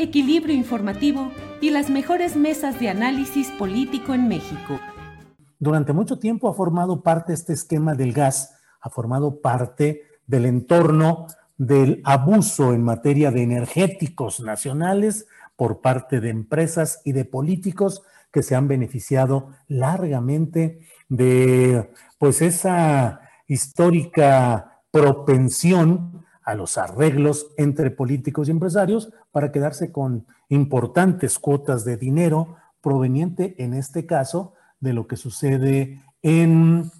equilibrio informativo y las mejores mesas de análisis político en México. Durante mucho tiempo ha formado parte este esquema del gas, ha formado parte del entorno del abuso en materia de energéticos nacionales por parte de empresas y de políticos que se han beneficiado largamente de pues esa histórica propensión a los arreglos entre políticos y empresarios para quedarse con importantes cuotas de dinero proveniente, en este caso, de lo que sucede en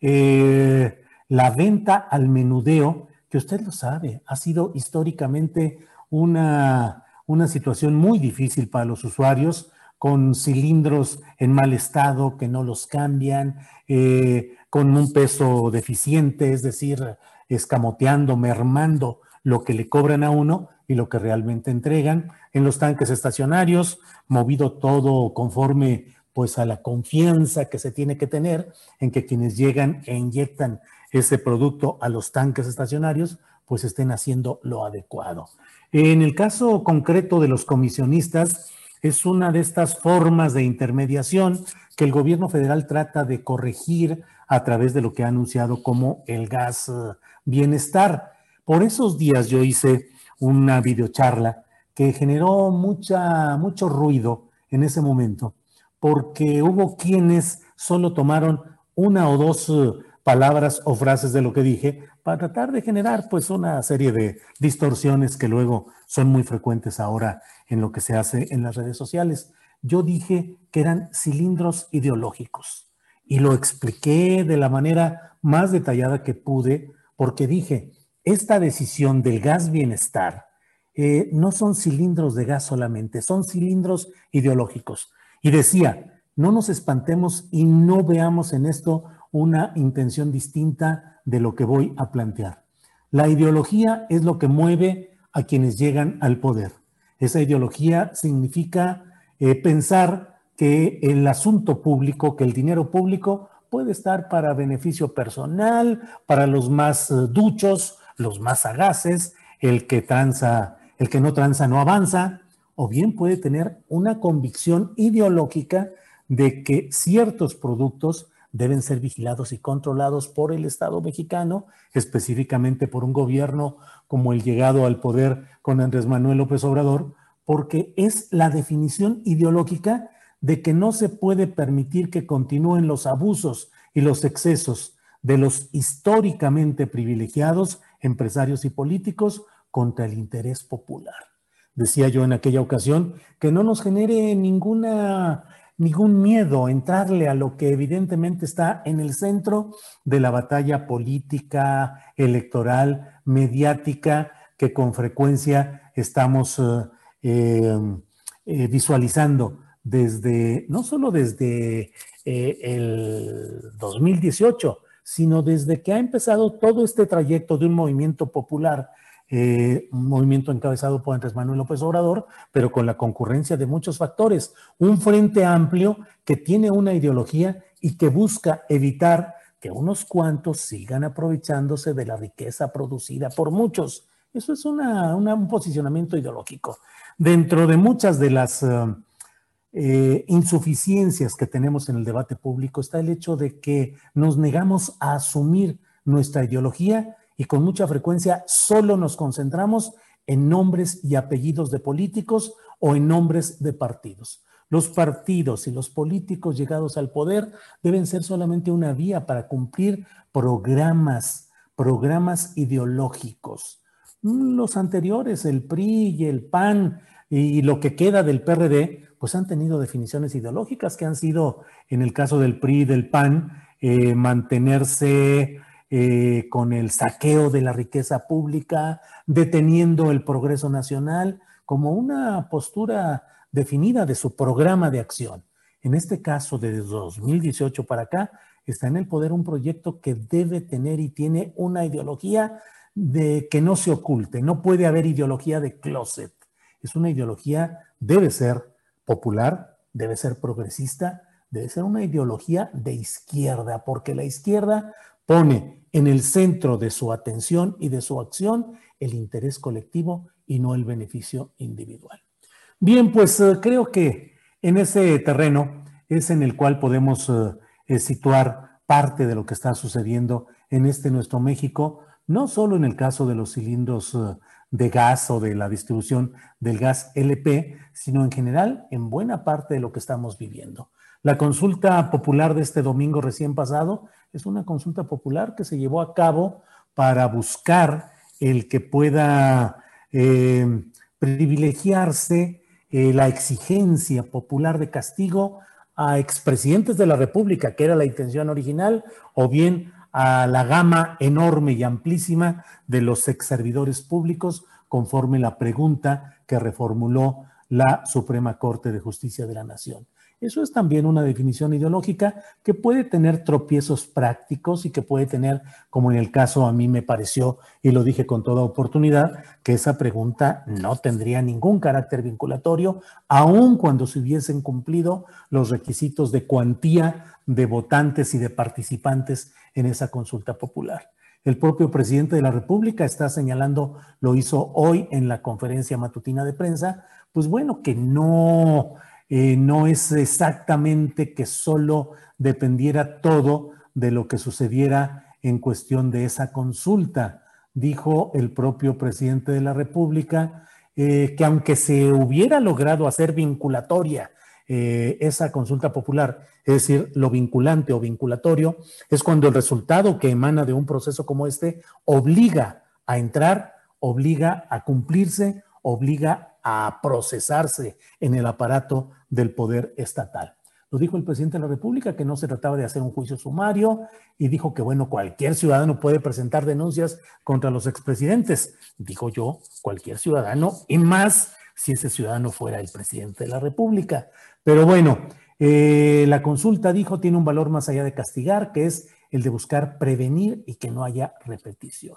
eh, la venta al menudeo, que usted lo sabe, ha sido históricamente una, una situación muy difícil para los usuarios, con cilindros en mal estado que no los cambian, eh, con un peso deficiente, es decir, escamoteando, mermando lo que le cobran a uno y lo que realmente entregan en los tanques estacionarios, movido todo conforme pues a la confianza que se tiene que tener en que quienes llegan e inyectan ese producto a los tanques estacionarios pues estén haciendo lo adecuado. En el caso concreto de los comisionistas, es una de estas formas de intermediación que el gobierno federal trata de corregir a través de lo que ha anunciado como el gas eh, bienestar. Por esos días yo hice una videocharla que generó mucha, mucho ruido en ese momento, porque hubo quienes solo tomaron una o dos eh, palabras o frases de lo que dije para tratar de generar pues una serie de distorsiones que luego son muy frecuentes ahora en lo que se hace en las redes sociales. Yo dije que eran cilindros ideológicos y lo expliqué de la manera más detallada que pude porque dije, esta decisión del gas bienestar eh, no son cilindros de gas solamente, son cilindros ideológicos. Y decía, no nos espantemos y no veamos en esto una intención distinta de lo que voy a plantear. La ideología es lo que mueve a quienes llegan al poder. Esa ideología significa eh, pensar que el asunto público, que el dinero público puede estar para beneficio personal, para los más eh, duchos, los más sagaces, el que tranza, el que no tranza no avanza, o bien puede tener una convicción ideológica de que ciertos productos deben ser vigilados y controlados por el Estado mexicano, específicamente por un gobierno como el llegado al poder con Andrés Manuel López Obrador, porque es la definición ideológica de que no se puede permitir que continúen los abusos y los excesos de los históricamente privilegiados empresarios y políticos contra el interés popular. Decía yo en aquella ocasión que no nos genere ninguna, ningún miedo entrarle a lo que evidentemente está en el centro de la batalla política, electoral, mediática, que con frecuencia estamos eh, eh, eh, visualizando desde, no solo desde el 2018, sino desde que ha empezado todo este trayecto de un movimiento popular, eh, un movimiento encabezado por Andrés Manuel López Obrador, pero con la concurrencia de muchos factores. Un frente amplio que tiene una ideología y que busca evitar que unos cuantos sigan aprovechándose de la riqueza producida por muchos Eso es un posicionamiento ideológico. Dentro de muchas de las eh, eh, insuficiencias que tenemos en el debate público está el hecho de que nos negamos a asumir nuestra ideología y con mucha frecuencia solo nos concentramos en nombres y apellidos de políticos o en nombres de partidos. Los partidos y los políticos llegados al poder deben ser solamente una vía para cumplir programas, programas ideológicos. Los anteriores, el PRI y el PAN y lo que queda del PRD, pues han tenido definiciones ideológicas que han sido, en el caso del PRI y del PAN, eh, mantenerse eh, con el saqueo de la riqueza pública, deteniendo el progreso nacional, como una postura definida de su programa de acción. En este caso, desde 2018 para acá, está en el poder un proyecto que debe tener y tiene una ideología de que no se oculte. No puede haber ideología de closet. Es una ideología, debe ser popular, debe ser progresista, debe ser una ideología de izquierda, porque la izquierda pone en el centro de su atención y de su acción el interés colectivo y no el beneficio individual. Bien, pues eh, creo que en ese terreno es en el cual podemos eh, eh, situar parte de lo que está sucediendo en este nuestro México, no solo en el caso de los cilindros de gas o de la distribución del gas LP, sino en general en buena parte de lo que estamos viviendo. La consulta popular de este domingo recién pasado es una consulta popular que se llevó a cabo para buscar el que pueda eh, privilegiarse eh, la exigencia popular de castigo a expresidentes de la República, que era la intención original, o bien a la gama enorme y amplísima de los ex servidores públicos, conforme la pregunta que reformuló la Suprema Corte de Justicia de la Nación. Eso es también una definición ideológica que puede tener tropiezos prácticos y que puede tener, como en el caso a mí me pareció, y lo dije con toda oportunidad, que esa pregunta no tendría ningún carácter vinculatorio, aun cuando se hubiesen cumplido los requisitos de cuantía de votantes y de participantes en esa consulta popular. El propio presidente de la República está señalando, lo hizo hoy en la conferencia matutina de prensa, pues bueno, que no eh, no es exactamente que solo dependiera todo de lo que sucediera en cuestión de esa consulta. Dijo el propio presidente de la República eh, que aunque se hubiera logrado hacer vinculatoria eh, esa consulta popular, es decir, lo vinculante o vinculatorio, es cuando el resultado que emana de un proceso como este obliga a entrar, obliga a cumplirse, obliga a procesarse en el aparato del poder estatal. Lo dijo el presidente de la República, que no se trataba de hacer un juicio sumario y dijo que, bueno, cualquier ciudadano puede presentar denuncias contra los expresidentes. Dijo yo, cualquier ciudadano, y más si ese ciudadano fuera el presidente de la República. Pero bueno, eh, la consulta dijo tiene un valor más allá de castigar, que es el de buscar prevenir y que no haya repetición.